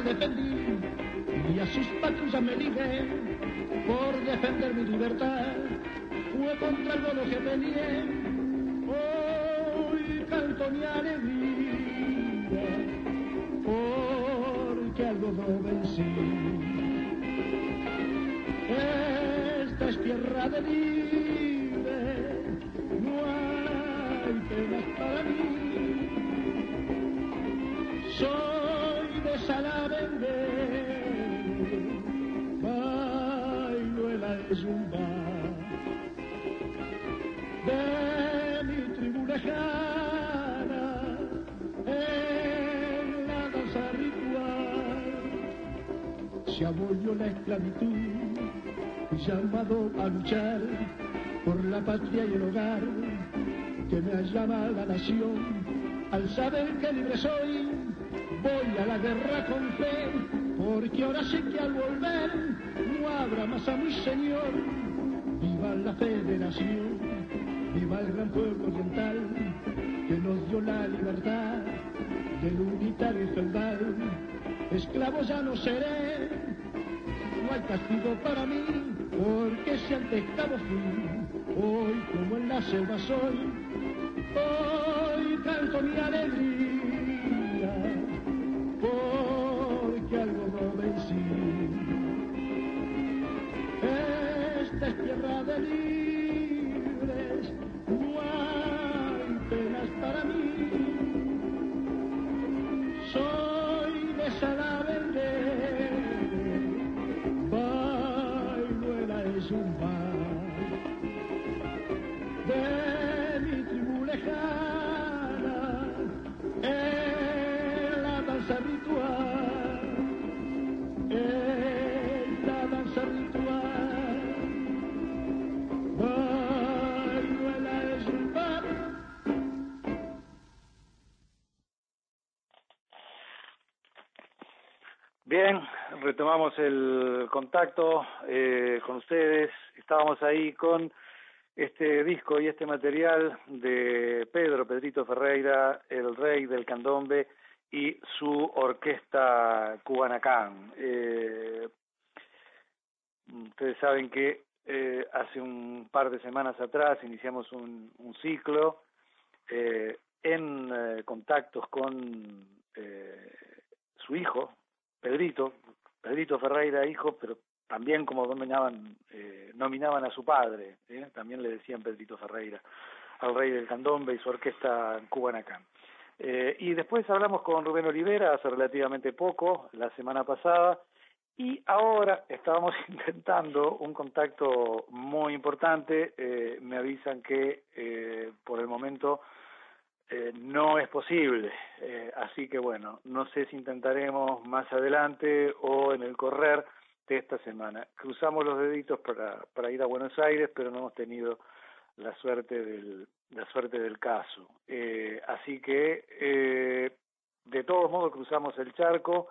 defendí, y a sus patrullas me ligué, por defender mi libertad, fue contra el modo que tenía, hoy canto mi alegría, porque algo no vencí. Esta es tierra de libre, no hay penas para mí. Se abolió la esclavitud llamado a luchar por la patria y el hogar que me llama la nación. Al saber que libre soy, voy a la guerra con fe, porque ahora sé que al volver no habrá más a mi señor. Viva la federación, viva el gran pueblo oriental que nos dio la libertad del unitario feudal. Esclavo ya no seré, no hay castigo para mí, porque si antes cabo fui, hoy como en la selva soy, hoy canto mi alegría, Esta es el contacto eh, con ustedes. Estábamos ahí con este disco y este material de Pedro Pedrito Ferreira, el rey del candombe y su orquesta Cubanacán. Eh, ustedes saben que eh, hace un par de semanas atrás iniciamos un, un ciclo eh, en eh, contactos con eh, su hijo, Pedrito, Pedrito Ferreira, hijo, pero también como nominaban, eh, nominaban a su padre, ¿eh? también le decían Pedrito Ferreira, al rey del candombe y su orquesta Cubanacán. Eh, y después hablamos con Rubén Olivera hace relativamente poco, la semana pasada, y ahora estábamos intentando un contacto muy importante. Eh, me avisan que eh, por el momento eh, no es posible. Eh, así que bueno, no sé si intentaremos más adelante o en el correr de esta semana. Cruzamos los deditos para, para ir a Buenos Aires, pero no hemos tenido la suerte del, la suerte del caso. Eh, así que, eh, de todos modos, cruzamos el charco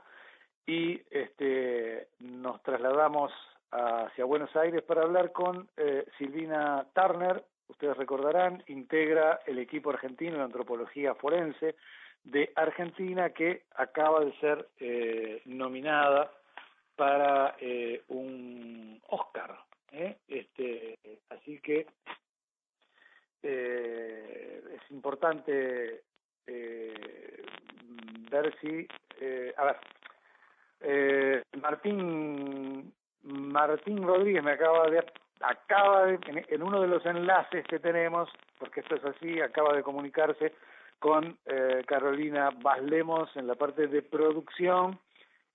y este, nos trasladamos hacia Buenos Aires para hablar con eh, Silvina Turner. Ustedes recordarán, integra el equipo argentino de antropología forense de Argentina que acaba de ser eh, nominada para eh, un Oscar. ¿eh? Este, así que eh, es importante eh, ver si, eh, a ver, eh, Martín Martín Rodríguez me acaba de acaba de, en, uno de los enlaces que tenemos, porque esto es así, acaba de comunicarse con eh, Carolina Baslemos en la parte de producción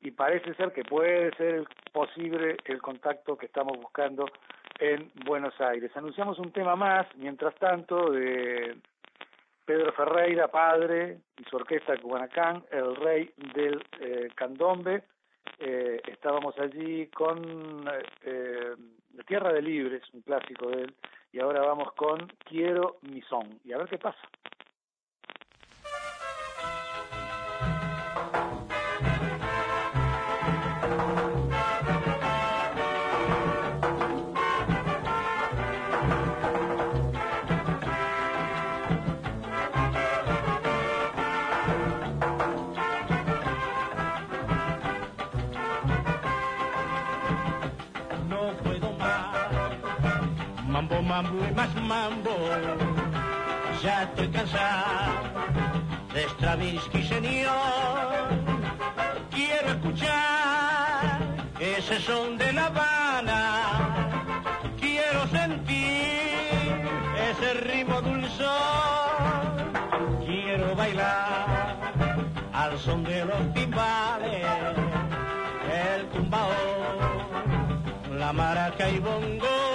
y parece ser que puede ser posible el contacto que estamos buscando en Buenos Aires. Anunciamos un tema más, mientras tanto, de Pedro Ferreira, padre, y su orquesta Cubanacán, el rey del eh, candombe. Eh, estábamos allí con eh, Tierra de Libres, un clásico de él, y ahora vamos con Quiero mi son, y a ver qué pasa. Mambo y más mambo. Ya estoy cansado de Stravinsky, señor. Quiero escuchar ese son de La Habana. Quiero sentir ese ritmo dulzón. Quiero bailar al son de los timbales, el tumbao, la maraca y bongo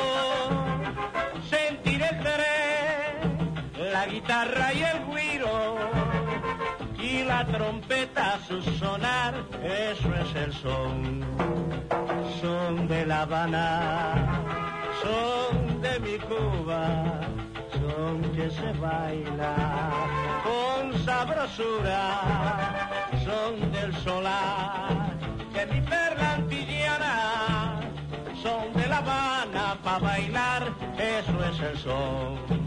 guitarra y el guiro y la trompeta a su sonar, eso es el son, son de La Habana, son de mi Cuba, son que se baila con sabrosura, son del solar, que mi perla antillana, son de La Habana para bailar, eso es el son.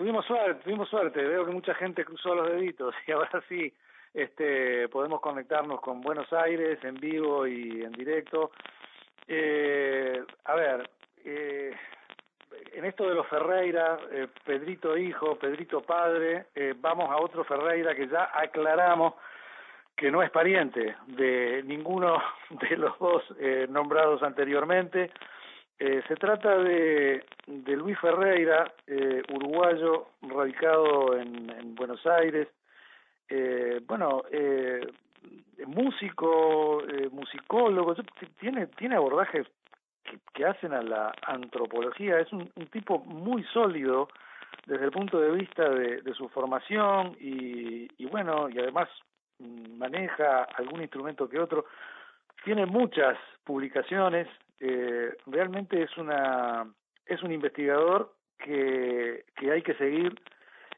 tuvimos suerte, tuvimos suerte. Veo que mucha gente cruzó los deditos y ahora sí este, podemos conectarnos con Buenos Aires en vivo y en directo. Eh, a ver, eh, en esto de los Ferreira, eh, Pedrito hijo, Pedrito padre, eh, vamos a otro Ferreira que ya aclaramos que no es pariente de ninguno de los dos eh, nombrados anteriormente. Eh, se trata de, de Luis Ferreira, eh, uruguayo, radicado en, en Buenos Aires. Eh, bueno, eh, músico, eh, musicólogo, tiene, tiene abordajes que, que, hacen a la antropología. Es un, un, tipo muy sólido desde el punto de vista de, de su formación y, y bueno, y además mm, maneja algún instrumento que otro. Tiene muchas publicaciones, eh, realmente es una es un investigador que, que hay que seguir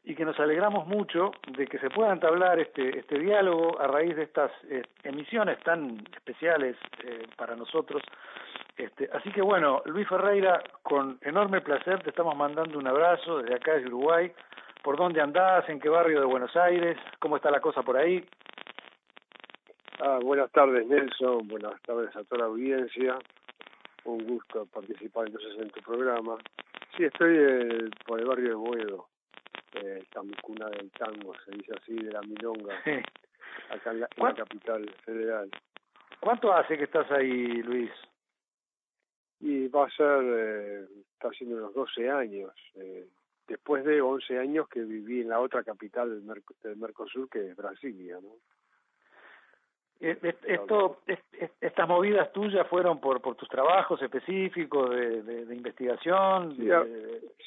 y que nos alegramos mucho de que se pueda entablar este este diálogo a raíz de estas eh, emisiones tan especiales eh, para nosotros. Este así que bueno Luis Ferreira con enorme placer te estamos mandando un abrazo desde acá de Uruguay. Por dónde andás en qué barrio de Buenos Aires cómo está la cosa por ahí ah, buenas tardes Nelson. Buenas tardes a toda la audiencia un gusto participar entonces en tu programa. Sí, estoy eh, por el barrio de Boedo, eh, cuna del tango, se dice así, de la milonga, acá en la, en la, capital federal. ¿Cuánto hace que estás ahí, Luis? Y va a ser, eh, está haciendo unos 12 años, eh, después de 11 años que viví en la otra capital del, Merc del Mercosur, que es Brasilia, ¿no? Esto, estas movidas tuyas fueron por por tus trabajos específicos de, de, de investigación. Sí a,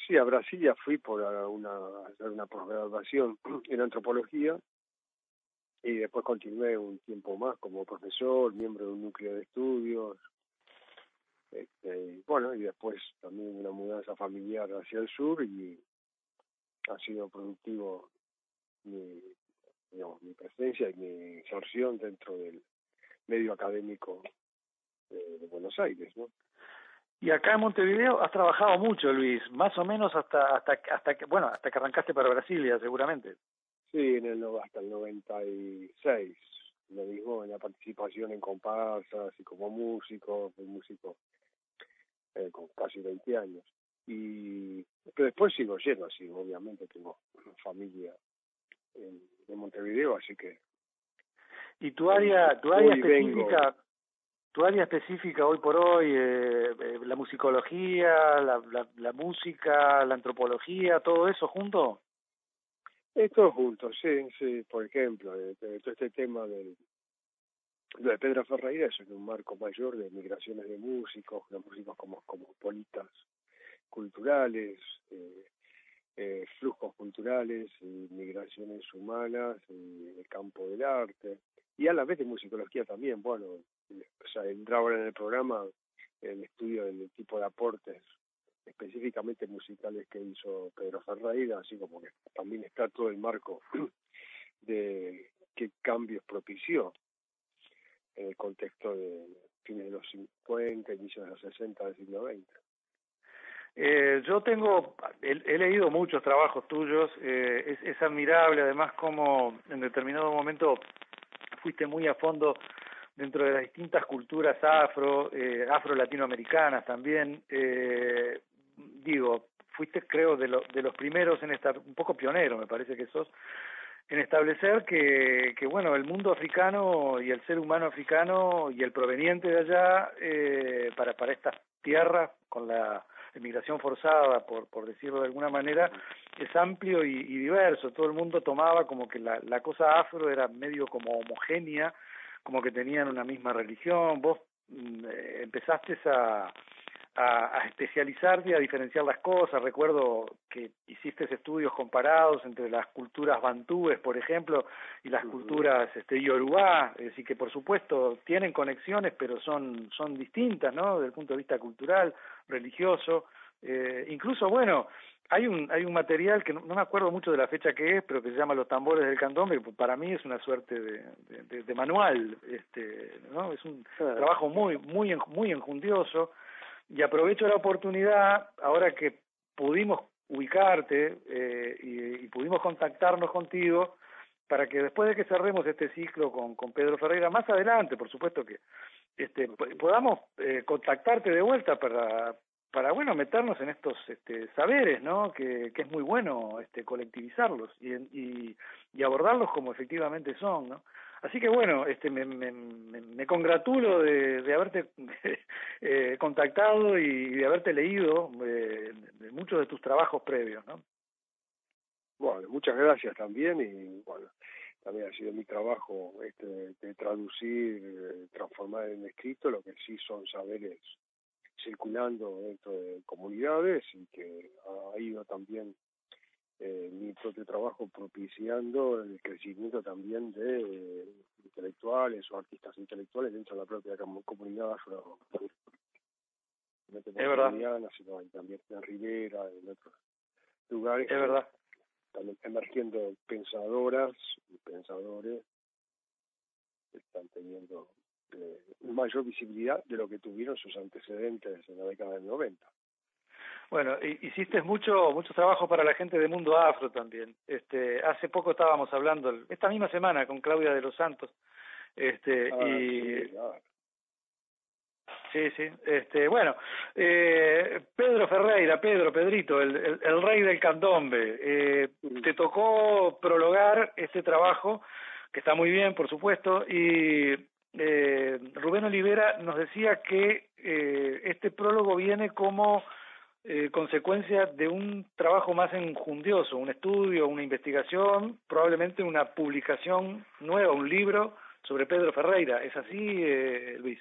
sí, a Brasilia fui por una hacer una posgraduación en antropología y después continué un tiempo más como profesor, miembro de un núcleo de estudios. Este, bueno, y después también una mudanza familiar hacia el sur y ha sido productivo mi, digamos, mi presencia y mi inserción dentro del medio académico de, de Buenos Aires, ¿no? Y acá en Montevideo has trabajado mucho, Luis, más o menos hasta hasta hasta que bueno, hasta que arrancaste para Brasilia, seguramente. Sí, en el hasta el 96, lo mismo en la participación en comparsas y como músico, fui músico eh, con casi 20 años. Y pero después sigo yendo así, obviamente tengo familia en, en Montevideo, así que y tu área tu área específica tu área específica hoy por hoy, eh, eh, la musicología, la, la, la, música, la antropología, todo eso junto? Eh, todo junto, sí, sí. Por ejemplo, eh, todo este tema del, de Pedro Ferreira es en un marco mayor de migraciones de músicos, de músicos como cosmopolitas culturales, eh, eh, flujos culturales y migraciones humanas y el campo del arte y a la vez de musicología también, bueno, o sea, entra ahora en el programa el estudio del tipo de aportes específicamente musicales que hizo Pedro Ferreira, así como que también está todo el marco de qué cambios propició en el contexto de fines de los 50, inicios de los 60 del siglo XX. Eh, yo tengo, he, he, leído muchos trabajos tuyos, eh, es, es admirable además como en determinado momento fuiste muy a fondo dentro de las distintas culturas afro, eh, afro-latinoamericanas también. Eh, digo, fuiste creo de, lo, de los primeros en estar, un poco pionero me parece que sos, en establecer que, que bueno, el mundo africano y el ser humano africano y el proveniente de allá eh, para, para estas tierras con la emigración forzada, por, por decirlo de alguna manera, es amplio y, diverso. Todo el mundo tomaba como que la, la cosa afro era medio como homogénea, como que tenían una misma religión. Vos mm, eh, empezaste a, a, a especializarte y a diferenciar las cosas. Recuerdo que hiciste estudios comparados entre las culturas bantúes, por ejemplo, y las culturas este, yorubá, es decir, que por supuesto tienen conexiones, pero son, son distintas, ¿no? Desde el punto de vista cultural, religioso. Eh, incluso, bueno, hay un hay un material que no, no, me acuerdo mucho de la fecha que es, pero que se llama Los tambores del candombe, que para mí es una suerte de, de, de manual, este, ¿no? Es un trabajo muy muy muy enjundioso y aprovecho la oportunidad ahora que pudimos ubicarte eh, y, y pudimos contactarnos contigo para que después de que cerremos este ciclo con, con Pedro Ferreira, más adelante, por supuesto que este, podamos eh, contactarte de vuelta para, para bueno meternos en estos este, saberes no que, es muy bueno este colectivizarlos y, y, y abordarlos como efectivamente son no así que bueno este me me, me, congratulo de, de haberte eh, contactado y de haberte leído eh, de muchos de tus trabajos previos no bueno muchas gracias también y bueno también ha sido mi trabajo este de traducir transformar en escrito lo que sí son saberes circulando dentro de comunidades y que ha ido también eh, mi propio trabajo propiciando el crecimiento también de eh, intelectuales o artistas intelectuales dentro de la propia comunidad afro es verdad sino también en Rivera en otros lugares es verdad también emergiendo pensadoras y pensadores que están teniendo eh, mayor visibilidad de lo que tuvieron sus antecedentes en la década del 90. Bueno, hiciste mucho mucho trabajo para la gente de Mundo Afro también. Este, hace poco estábamos hablando esta misma semana con Claudia de los Santos. Este ah, y sí. Sí, sí. Este, bueno, eh, Pedro Ferreira, Pedro, Pedrito, el, el, el rey del candombe, eh, sí. te tocó prologar este trabajo, que está muy bien, por supuesto, y eh, Rubén Olivera nos decía que eh, este prólogo viene como eh, consecuencia de un trabajo más enjundioso, un estudio, una investigación, probablemente una publicación nueva, un libro sobre Pedro Ferreira. ¿Es así, eh, Luis?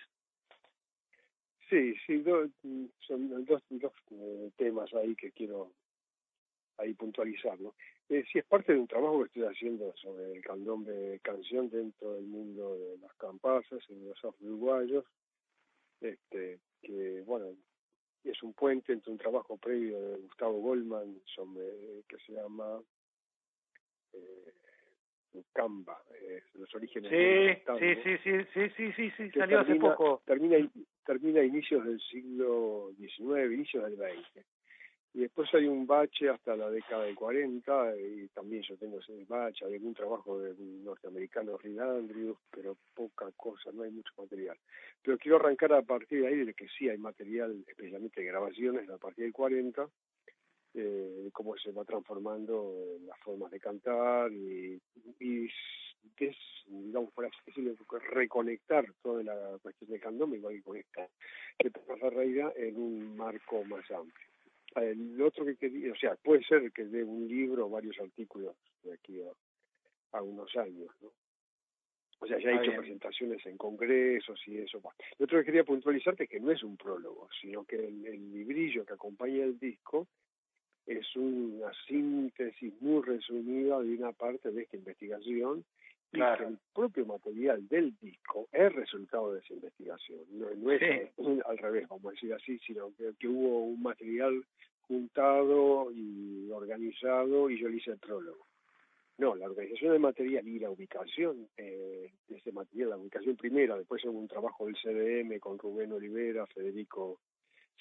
Sí, sí, son dos, dos eh, temas ahí que quiero ahí puntualizar, ¿no? Eh, sí, es parte de un trabajo que estoy haciendo sobre el candombe canción dentro del mundo de las campasas y de los afro-uruguayos, este, que, bueno, es un puente entre un trabajo previo de Gustavo Goldman sobre, que se llama eh, Camba, eh, los orígenes sí, sí, sí, sí, sí, sí, sí, salió hace poco. Termina, termina a inicios del siglo XIX, inicios del XX. Y después hay un bache hasta la década del 40, y también yo tengo ese bache, hay algún trabajo de un norteamericano, Reed Andrews, pero poca cosa, no hay mucho material. Pero quiero arrancar a partir de ahí, de que sí hay material, especialmente grabaciones, a partir del 40, eh, cómo se va transformando las formas de cantar y, y es, digamos, por así decirlo, reconectar toda la cuestión de candombe, igual que conectar que Ferreira en un marco más amplio. El otro que quería, o sea, puede ser que dé un libro o varios artículos de aquí a, unos años, ¿no? O sea, ya he hecho presentaciones en congresos y eso. Lo otro que quería puntualizarte es que no es un prólogo, sino que el, el librillo que acompaña el disco es una síntesis muy resumida de una parte de esta investigación y que el propio material del disco es resultado de esa investigación. No, es al revés, vamos a decir así, sino que, hubo un material juntado y organizado y yo le hice el prólogo. No, la organización del material y la ubicación eh, de ese material, la ubicación primera, después hubo un trabajo del CDM con Rubén Olivera, Federico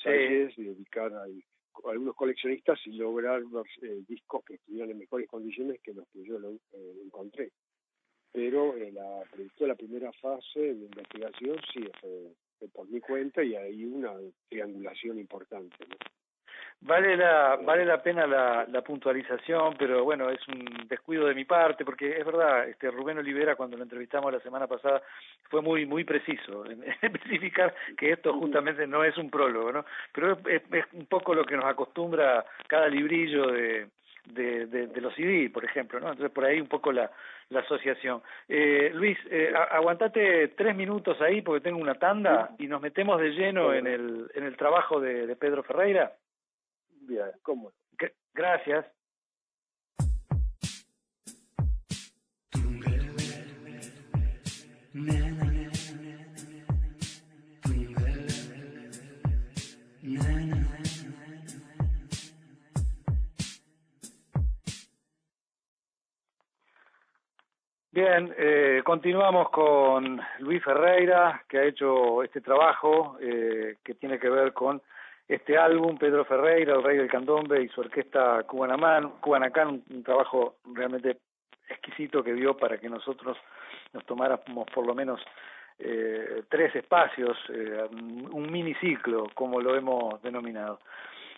Sánchez, y ubicar ahí algunos coleccionistas y lograr los eh, discos que estuvieran en mejores condiciones que los que yo lo, eh, encontré. Pero en la, la primera fase de investigación sí fue, por mi cuenta y hay una triangulación importante. Vale la, vale la pena la, la, puntualización, pero bueno, es un descuido de mi parte, porque es verdad, este Rubén Olivera cuando lo entrevistamos la semana pasada fue muy muy preciso en, especificar que esto justamente no es un prólogo, ¿no? Pero es, un poco lo que nos acostumbra cada librillo de, de, de, los CD, por ejemplo, ¿no? Entonces por ahí un poco la, la asociación. Eh, Luis, eh, aguantate tres minutos ahí porque tengo una tanda y nos metemos de lleno en el, en el trabajo de, de Pedro Ferreira. Bien, ¿cómo? Gracias. Bien, eh, continuamos con Luis Ferreira, que ha hecho este trabajo eh, que tiene que ver con este álbum, Pedro Ferreira, el rey del candombe y su orquesta Cubanacán, un, trabajo realmente exquisito que dio para que nosotros nos tomáramos por lo menos eh, tres espacios, eh, un miniciclo, como lo hemos denominado.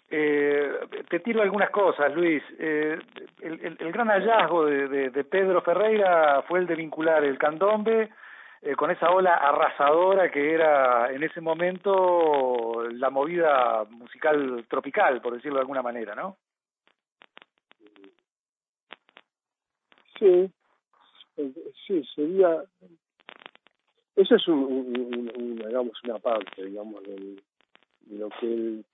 Eh, te tiro algunas cosas, Luis. Eh, el, el, gran hallazgo de, de, de Pedro Ferreira fue el de vincular el candombe eh, con esa ola arrasadora que era en ese momento la movida musical tropical, por decirlo de alguna manera, ¿no? Sí, sí, sería... Esa es un, digamos, una parte, digamos, de, lo que él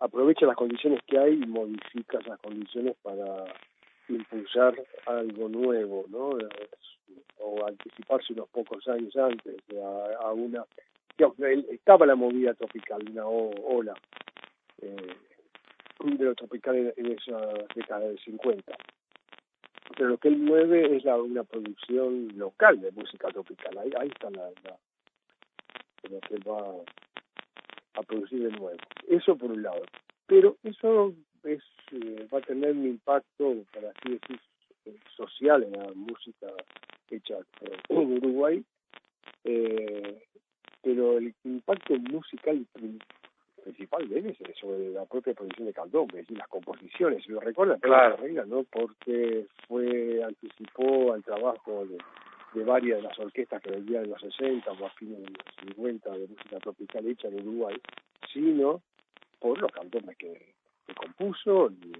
aprovecha las condiciones que hay y modifica esas condiciones para impulsar algo nuevo, ¿no? o anticiparse unos pocos años antes a, a una estaba la movida tropical una ola eh, de lo tropical en, esa década del 50 pero lo que él mueve es la, una producción local de música tropical ahí, ahí está la, lo que va a producir de nuevo eso por un lado pero eso es eh, va a tener un impacto para así decir social en la música hecha en Uruguay, eh, pero el impacto musical principal de él es sobre la propia producción de Caldón, es decir, las composiciones, si lo recuerdan, claro. Regla, ¿no? Porque fue, anticipó al trabajo de, de varias de las orquestas que vendían en los 60 o a fines de los 50 de música tropical hecha en Uruguay, sino por los cantones que, compuso y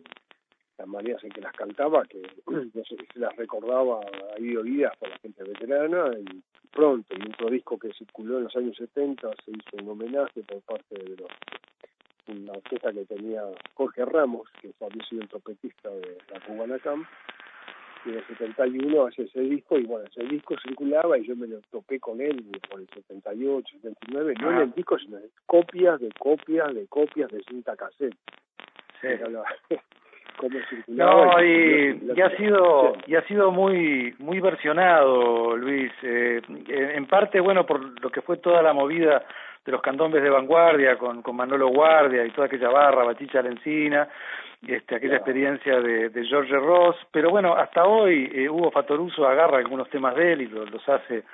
las maneras en que las cantaba, que se las recordaba ahí oídas por la gente veterana, y pronto, y otro disco que circuló en los años 70 se hizo un homenaje por parte de los, una orquesta que tenía Jorge Ramos, que había sido el trompetista de la Cubana Camp, y en el 71 hace ese disco, y bueno, ese disco circulaba y yo me lo topé con él por el 78, 79, no en el disco, sino en copias de copias de copias de cinta cassette. Sí. no y, ha sido y ha sido muy muy versionado Luis eh, en parte bueno por lo que fue toda la movida de los candombes de vanguardia con, con Manolo Guardia y toda aquella barra Bachicha Lencina este, aquella experiencia de, de George Ross, pero bueno, hasta hoy eh, Hugo Fatoruso agarra algunos temas de él y los hace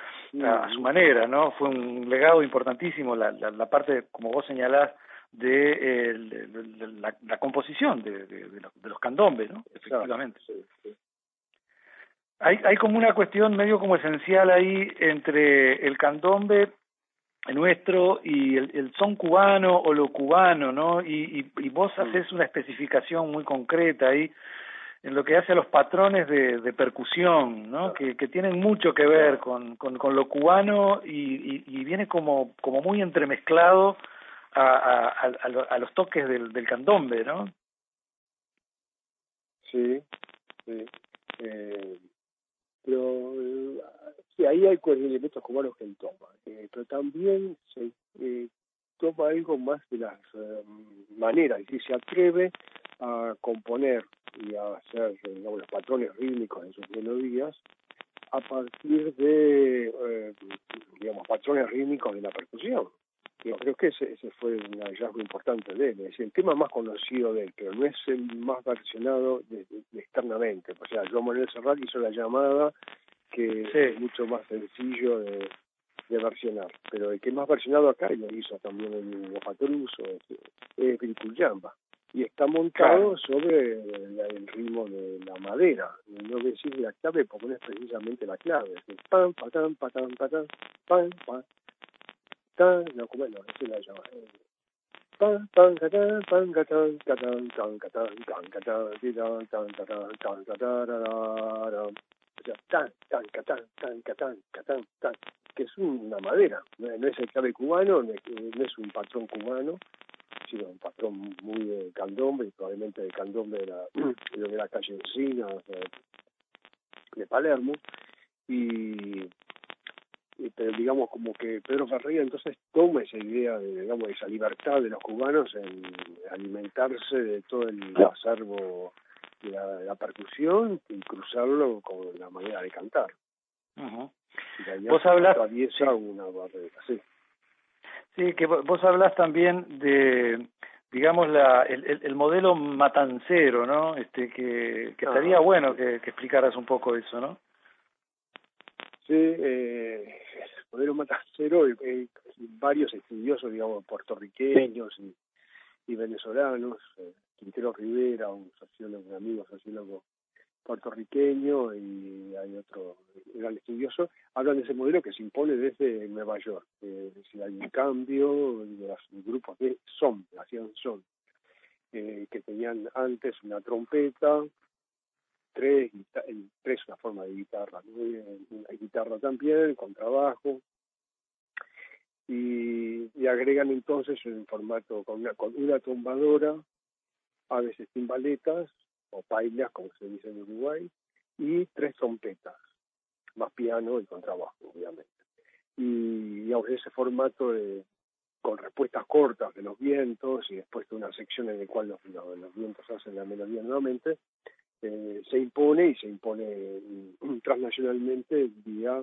a, su manera, ¿no? Fue un legado importantísimo la, la, la parte, como vos señalás, de, la, la, composición de, de, de, los, candombes, ¿no? Efectivamente. Hay, hay como una cuestión medio como esencial ahí entre el candombe nuestro y el, el, son cubano o lo cubano, ¿no? Y, y, y vos haces una especificación muy concreta ahí en lo que hace a los patrones de, de percusión, ¿no? Que, que tienen mucho que ver con, con, con lo cubano y, y, y viene como, como muy entremezclado a, a, a, a los toques del, del candombe, ¿no? Sí, sí. Eh, pero Sí, ahí hay elementos cubanos que él toma, eh, pero también se eh, toma algo más de las eh, maneras, y se atreve a componer y a hacer los patrones rítmicos en sus melodías a partir de, eh, patrones rítmicos de la percusión. Yo creo que ese, ese fue un hallazgo importante de él. Es decir, el tema más conocido de él, pero no es el más versionado de, de, externamente. O sea, Joan Manuel Serrat hizo la llamada que es mucho más sencillo de, de versionar. Pero el que más versionado acá, y lo hizo también el Guapatoruso, es, es. Y está montado sobre el, ritmo de la madera. No voy a decir la clave porque no es precisamente la clave. Es pam, patán, patán, patán, pam, pam, tan, no, como no, así la llama. Pan, pan, catán, pan, catán, catán, tan, catán, tan, catán, tan, tan, tan, tan, tan, o sea, tan, tan, catán, tan, catán, catán, tan, que es una madera, no, es el clave cubano, no es, un patrón cubano, sino un patrón muy de candombe, probablemente de candombe de la, de la calle Encina, de Palermo, y, pero digamos como que Pedro Ferreira entonces toma esa idea de digamos esa libertad de los cubanos en alimentarse de todo el acervo la, la percusión y cruzarlo con la manera de cantar. Uh Vos hablas sí. una barrera, sí. Sí, que vos hablas también de digamos la el, el, modelo matancero, ¿no? Este que, que estaría bueno que, que explicaras un poco eso, ¿no? Sí, eh, el modelo matancero, eh, varios estudiosos, digamos, puertorriqueños y, y venezolanos, eh, Quintero Rivera, un sociólogo, un amigo sociólogo puertorriqueño y hay otro gran estudioso, hablan de ese modelo que se impone desde Nueva York. Eh, hay un cambio de los grupos de son, hacían son, eh, que tenían antes una trompeta, tres, tres una forma de guitarra, una guitarra también, con trabajo, y, y agregan entonces en formato con una, con una trombadora a veces timbaletas o pailas, como se dice en Uruguay, y tres trompetas, más piano y contrabajo, obviamente. Y ese formato de, con respuestas cortas de los vientos y después de una sección en la cual los, los, vientos hacen la melodía nuevamente, eh, se impone y se impone mm, transnacionalmente vía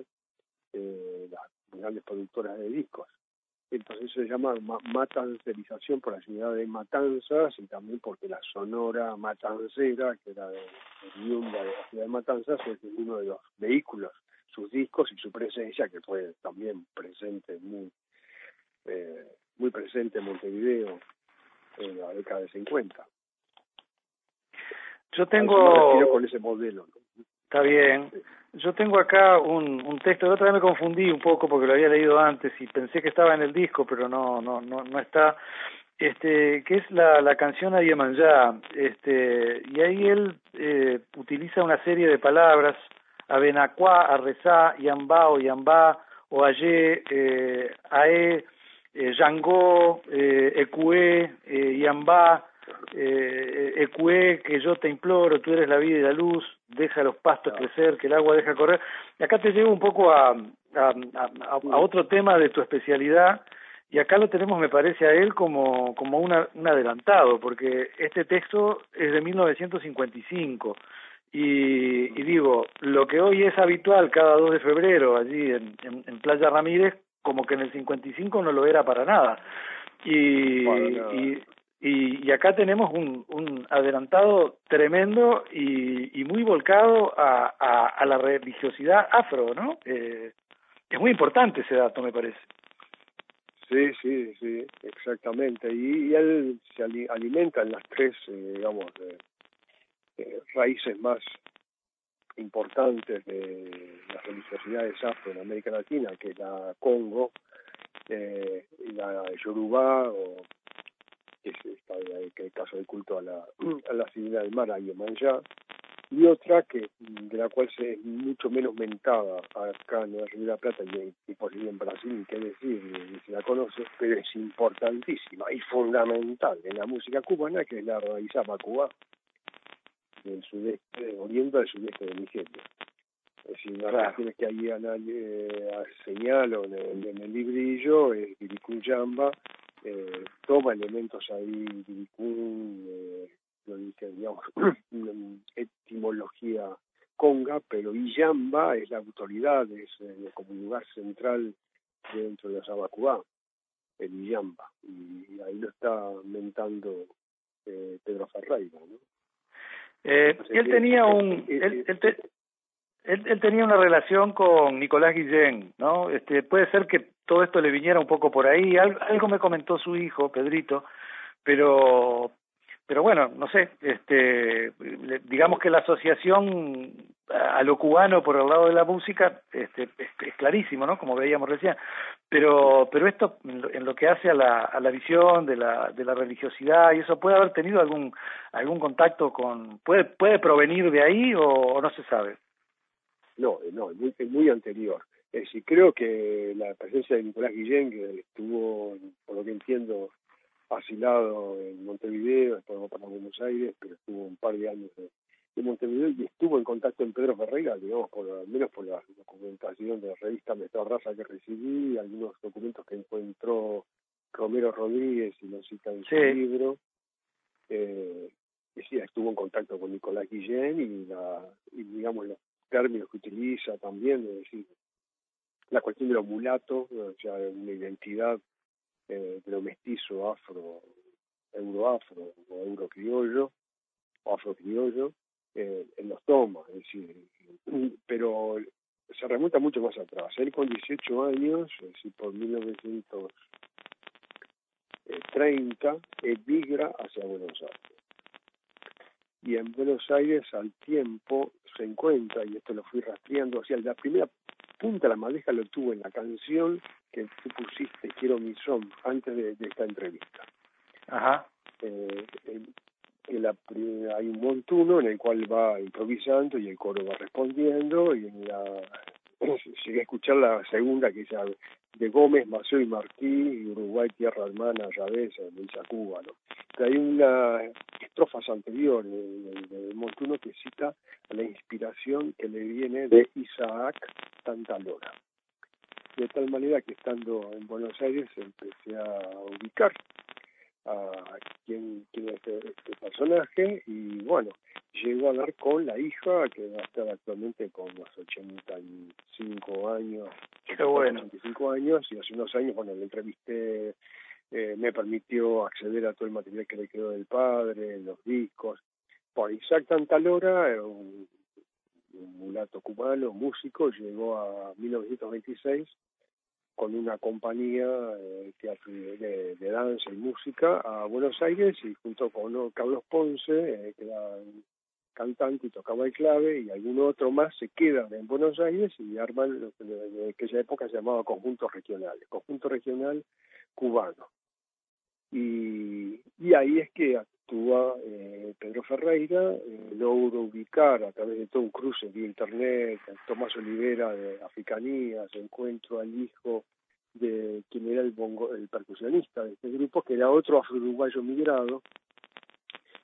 eh, las grandes productoras de discos entonces se llama matancerización por la ciudad de Matanzas y también porque la sonora matancera, que era de, de de la ciudad de Matanzas, es uno de los vehículos, sus discos y su presencia, que fue también presente, muy, eh, muy presente en Montevideo en la década de 50. Yo tengo... con ese modelo. Está bien. Yo tengo acá un, un texto, la otra vez me confundí un poco porque lo había leído antes y pensé que estaba en el disco, pero no, no, no, no está, este, que es la, la canción Yemanjá, este, y ahí él eh, utiliza una serie de palabras, Abenacuá, Arrezá, Yambá o Yambá, o Ayé, eh, Ae, eh, Yangó, eh, Ecué, eh, Yambá, eh, Ecue, que yo te imploro, tú eres la vida y la luz, deja los pastos crecer, que el agua deja correr. Y acá te llevo un poco a, a, a, a, otro tema de tu especialidad, y acá lo tenemos, me parece, a él como, como una, un adelantado, porque este texto es de 1955. Y, y digo, lo que hoy es habitual cada 2 de febrero allí en, en, Playa Ramírez, como que en el 55 no lo era para nada. Y, y, y, acá tenemos un, adelantado tremendo y, y muy volcado a, la religiosidad afro, ¿no? Eh, es muy importante ese dato, me parece. Sí, sí, sí, exactamente. Y, él se alimenta en las tres, eh, digamos, raíces más importantes de las religiosidades afro en América Latina, que es la Congo, eh, y la Yoruba, o que es el caso del culto a la, a la ciudad del mar, a Yemanjá, y otra que de la cual se es mucho menos mentada acá en la Río de la Plata y, y por en Brasil, qué decir, ni se la conoce, pero es importantísima y fundamental en la música cubana, que es la raíz Cuba del sudeste, oriente del sudeste de Nigeria. Es decir, una de las cuestiones que ahí eh, señalo en el, en el librillo es Viricuyamba, eh, toma elementos ahí, Viricún, eh, digamos, etimología conga, pero Iyamba es la autoridad, es eh, como lugar central dentro de los Abacubá, el Iyamba, y, ahí lo está mentando eh, Pedro Ferreira, ¿no? Eh, él tenía un él, él, tenía una relación con Nicolás Guillén, ¿no? Este, puede ser que todo esto le viniera un poco por ahí. algo me comentó su hijo, Pedrito, pero pero bueno, no sé, este, digamos que la asociación a lo cubano por el lado de la música este, es, clarísimo, ¿no? Como veíamos recién, pero pero esto en lo, que hace a la, a la visión de la, de la religiosidad y eso puede haber tenido algún algún contacto con puede puede provenir de ahí o, no se sabe. No, no, es muy, es muy anterior. Es decir, creo que la presencia de Nicolás Guillén, que estuvo, por lo que entiendo, asilado en Montevideo, después para Buenos Aires, pero estuvo un par de años en, Montevideo y estuvo en contacto en Pedro Ferreira, digamos, por, al menos por la documentación de la revista Mestre Raza que recibí, algunos documentos que encontró Romero Rodríguez y lo cita en su libro. Eh, decía, estuvo en contacto con Nicolás Guillén y, la, y digamos los términos que utiliza también, es decir, la cuestión de los mulatos, o sea, una identidad eh, de lo mestizo afro, euroafro o eurocriollo, o afrocriollo, eh, en los tomas, es decir, pero se remonta mucho más atrás. Él con 18 años, es decir, por 1930, emigra hacia Buenos Aires. Y en Buenos Aires al tiempo se encuentra, y esto lo fui rastreando, o sea, la primera punta de la madeja lo tuvo en la canción que tú pusiste Quiero mi son antes de, esta entrevista. Ajá. Eh, la, hay un montuno en el cual va improvisando y el coro va respondiendo y en la llegué a escuchar la segunda que es de Gómez, Maceo y Martí, Uruguay, Tierra Hermana, Llavesa, de Cuba, ¿no? Pero hay una estrofas anteriores del Montuno que cita la inspiración que le viene de Isaac Tantalora de tal manera que estando en Buenos Aires empecé a ubicar a quién, quién es este, este, personaje y bueno, llegó a dar con la hija que va a estar actualmente con los 85 años. Qué bueno. 85 años y hace unos años, bueno, le entrevisté, eh, me permitió acceder a todo el material que le quedó del padre, los discos. Por Isaac Tantalora, un un mulato cubano, músico, llegó a 1926 con una compañía eh, de, de, danza y música a Buenos Aires y junto con Carlos Ponce, eh, que era cantante y tocaba el clave, y algún otro más se quedan en Buenos Aires y arman lo que en aquella época se llamaba Conjunto Regional, Conjunto Regional Cubano. Y, y ahí es que actúa eh, Pedro Ferreira, eh, logro ubicar a través de todo un cruce de internet, Tomás Olivera de Africanías, encuentro al hijo de quien era el, bongo, el percusionista de este grupo, que era otro afro-uruguayo migrado,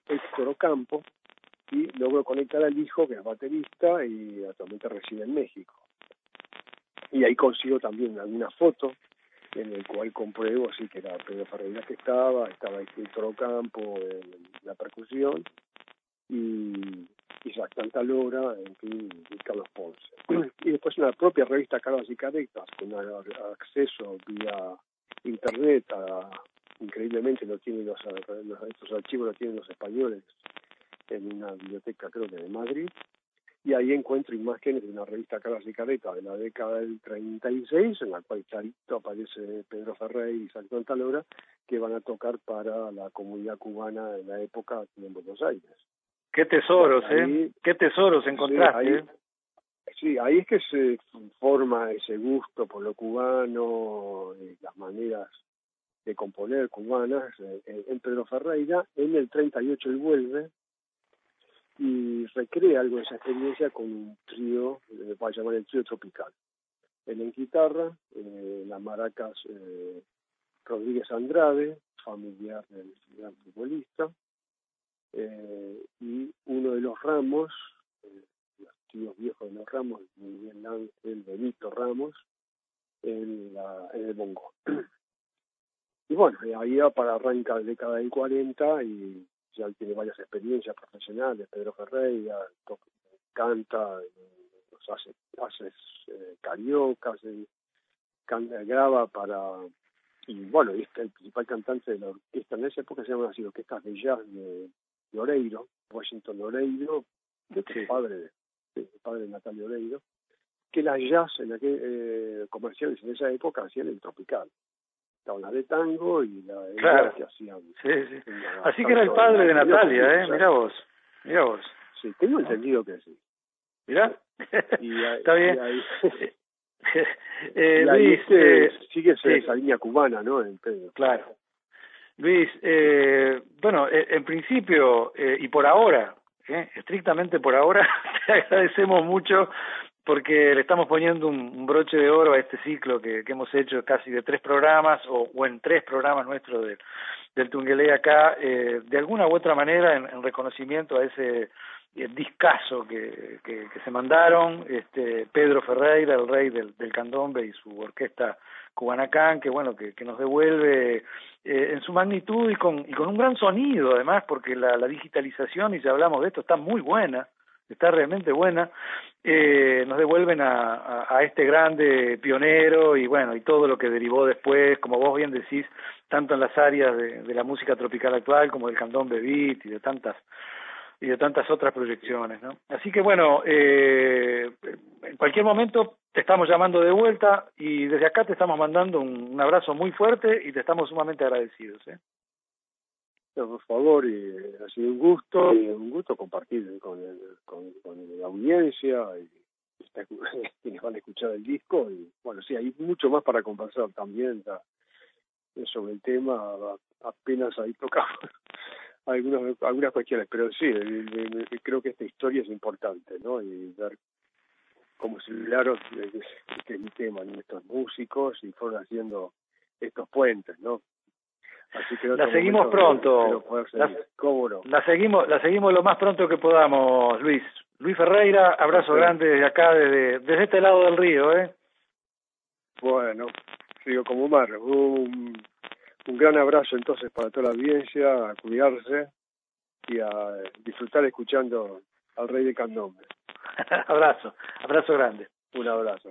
Héctor Ocampo, y logro conectar al hijo, que es baterista y actualmente reside en México. Y ahí consigo también alguna foto en el cual compruebo sí que era Pedro Ferreira que estaba, estaba Toro Campo en la percusión y Isaac Tantalora, en fin, y Carlos Ponce. Y después una propia revista Carlos y Cadetas, con acceso vía internet a, increíblemente lo tienen los, estos archivos lo tienen los españoles en una biblioteca creo que de Madrid y ahí encuentro imágenes de una revista clásica de la década del 36, en la cual clarito aparece Pedro Ferrer y Santo Talora, que van a tocar para la comunidad cubana en la época aquí en Buenos Aires. Qué tesoros, ¿eh? Qué tesoros encontraste. Sí ahí, ¿eh? sí, ahí es que se forma ese gusto por lo cubano, y las maneras de componer cubanas. Eh, en Pedro Ferreira, en el 38 él vuelve, y recrea algo de esa experiencia con un trío, eh, va a llamar el trío tropical. Él en guitarra, eh, las maracas eh, Rodríguez Andrade, familiar del gran futbolista, eh, y uno de los ramos, eh, los tíos viejos de los ramos, Miguel Benito Ramos, en, la, en el bongo. y bueno, ahí para arranca la década del 40 y ya tiene varias experiencias profesionales, Pedro Ferreira, canta, nos hace, hace eh, cariocas, canta, graba para, y bueno, es el principal cantante de la orquesta en esa época se llaman así orquestas de jazz de, de Oreiro, Washington Oreiro, de sí. padre de, de, padre de Natalia Oreiro, que las jazz en aquel, eh, comerciales en esa época hacían el tropical la de tango y la de claro. que hacían. Sí, sí. Así que era el padre de Natalia, ¿eh? Mirá vos, mirá vos. Sí, tengo entendido que sí. Mirá, y ahí, está bien. Y ahí, eh, y ahí Luis, eh, sigue sí. esa línea cubana, ¿no? En Pedro. Claro. Luis, eh, bueno, eh, en principio eh, y por ahora, eh, estrictamente por ahora, te agradecemos mucho porque le estamos poniendo un, broche de oro a este ciclo que, que hemos hecho casi de tres programas o, o en tres programas nuestros de, del Tungelé acá, eh, de alguna u otra manera en, en reconocimiento a ese eh, discazo que, que, que, se mandaron, este Pedro Ferreira, el rey del, del y su orquesta Cubanacán, que bueno, que, que nos devuelve eh, en su magnitud y con, y con un gran sonido además, porque la, la digitalización, y ya hablamos de esto, está muy buena, está realmente buena, eh, nos devuelven a, a, a, este grande pionero y bueno, y todo lo que derivó después, como vos bien decís, tanto en las áreas de, de la música tropical actual como del candombe beat y de tantas y de tantas otras proyecciones, ¿no? Así que bueno, eh, en cualquier momento te estamos llamando de vuelta y desde acá te estamos mandando un, un abrazo muy fuerte y te estamos sumamente agradecidos, ¿eh? Por favor, y ha sido un gusto, y un gusto compartir con, el, con, la audiencia y quienes van a escuchar el disco. Y bueno, sí, hay mucho más para conversar también ya, sobre el tema, apenas ahí tocamos algunas, algunas cuestiones, pero sí, creo que esta historia es importante, ¿no? Y ver cómo se lograron este es mi tema, estos músicos y fueron haciendo estos puentes, ¿no? Así que la seguimos pronto. La, no? la, seguimos, la seguimos lo más pronto que podamos, Luis. Luis Ferreira, abrazo sí. grande desde acá, desde, desde este lado del río, ¿eh? Bueno, sigo como mar. Un, un gran abrazo entonces para toda la audiencia, a cuidarse y a disfrutar escuchando al Rey de Candombe. abrazo, abrazo grande. Un abrazo.